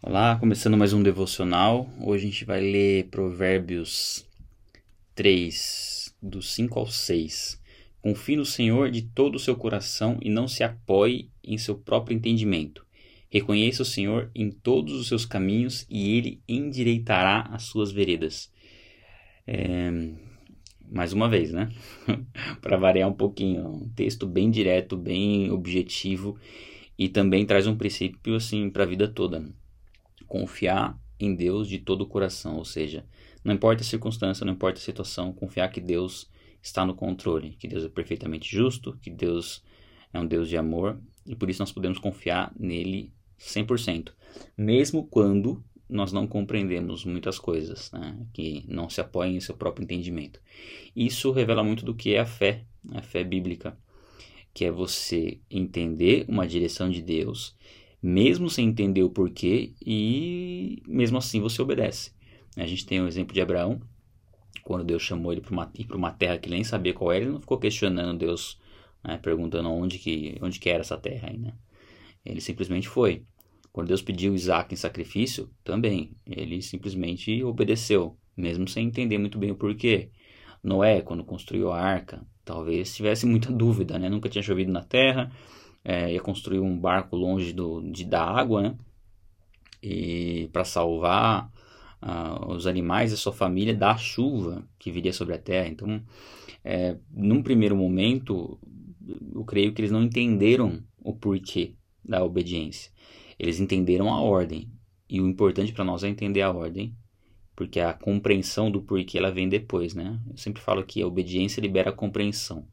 Olá, começando mais um devocional. Hoje a gente vai ler Provérbios 3, do 5 ao 6. Confie no Senhor de todo o seu coração e não se apoie em seu próprio entendimento. Reconheça o Senhor em todos os seus caminhos e ele endireitará as suas veredas. É... Mais uma vez, né? Para variar um pouquinho. Um texto bem direto, bem objetivo e também traz um princípio assim para a vida toda. Confiar em Deus de todo o coração, ou seja, não importa a circunstância, não importa a situação, confiar que Deus está no controle, que Deus é perfeitamente justo, que Deus é um Deus de amor e por isso nós podemos confiar nele 100%, mesmo quando nós não compreendemos muitas coisas, né? que não se apoiem em seu próprio entendimento. Isso revela muito do que é a fé, a fé bíblica, que é você entender uma direção de Deus mesmo sem entender o porquê, e mesmo assim você obedece. A gente tem o um exemplo de Abraão, quando Deus chamou ele para uma, uma terra que ele nem sabia qual era, ele não ficou questionando Deus, né, perguntando onde que, onde que era essa terra aí, né? Ele simplesmente foi. Quando Deus pediu Isaac em sacrifício, também, ele simplesmente obedeceu, mesmo sem entender muito bem o porquê. Noé, quando construiu a arca, talvez tivesse muita dúvida, né? Nunca tinha chovido na terra, é, ia construir um barco longe do, de, da água, né? E para salvar uh, os animais e sua família da chuva que viria sobre a terra. Então, é, num primeiro momento, eu creio que eles não entenderam o porquê da obediência. Eles entenderam a ordem. E o importante para nós é entender a ordem, porque a compreensão do porquê ela vem depois, né? Eu sempre falo que a obediência libera a compreensão.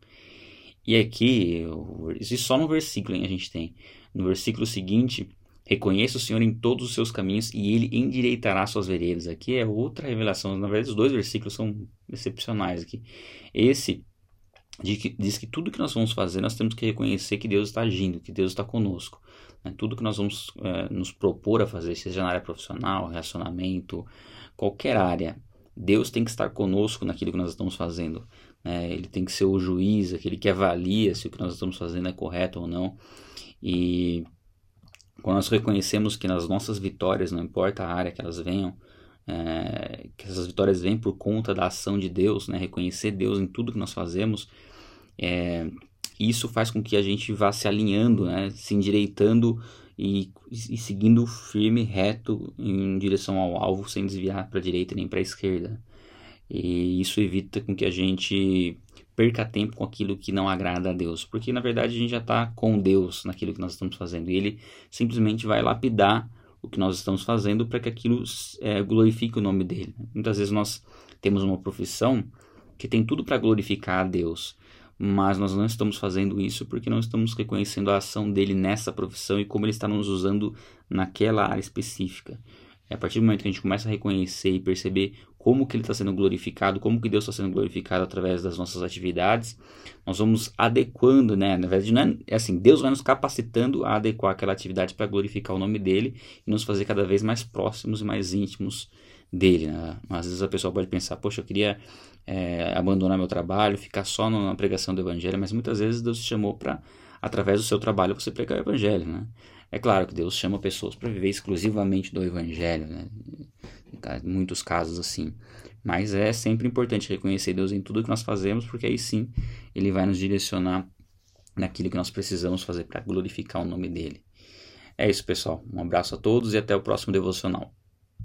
E aqui, isso só no versículo hein, a gente tem. No versículo seguinte, reconheça o Senhor em todos os seus caminhos e ele endireitará suas veredas. Aqui é outra revelação. Na verdade, os dois versículos são excepcionais aqui. Esse diz que tudo que nós vamos fazer, nós temos que reconhecer que Deus está agindo, que Deus está conosco. Né? Tudo que nós vamos é, nos propor a fazer, seja na área profissional, relacionamento, qualquer área, Deus tem que estar conosco naquilo que nós estamos fazendo. Né? Ele tem que ser o juiz, aquele que avalia se o que nós estamos fazendo é correto ou não. E quando nós reconhecemos que nas nossas vitórias, não importa a área que elas venham, é, que essas vitórias vêm por conta da ação de Deus, né? reconhecer Deus em tudo que nós fazemos, é, isso faz com que a gente vá se alinhando, né? se endireitando e, e seguindo firme, reto em direção ao alvo, sem desviar para a direita nem para a esquerda. E isso evita com que a gente perca tempo com aquilo que não agrada a Deus, porque na verdade a gente já está com Deus naquilo que nós estamos fazendo e Ele simplesmente vai lapidar o que nós estamos fazendo para que aquilo é, glorifique o nome dele. Muitas vezes nós temos uma profissão que tem tudo para glorificar a Deus, mas nós não estamos fazendo isso porque não estamos reconhecendo a ação dele nessa profissão e como ele está nos usando naquela área específica. É a partir do momento que a gente começa a reconhecer e perceber como que ele está sendo glorificado, como que Deus está sendo glorificado através das nossas atividades, nós vamos adequando, né? Na verdade, não é, é assim, Deus vai nos capacitando a adequar aquela atividade para glorificar o nome dele e nos fazer cada vez mais próximos e mais íntimos dele. Né? Às vezes a pessoa pode pensar, poxa, eu queria é, abandonar meu trabalho, ficar só na pregação do evangelho, mas muitas vezes Deus te chamou para, através do seu trabalho, você pregar o evangelho, né? É claro que Deus chama pessoas para viver exclusivamente do evangelho, né? Em muitos casos assim. Mas é sempre importante reconhecer Deus em tudo que nós fazemos, porque aí sim ele vai nos direcionar naquilo que nós precisamos fazer para glorificar o nome dele. É isso, pessoal. Um abraço a todos e até o próximo devocional.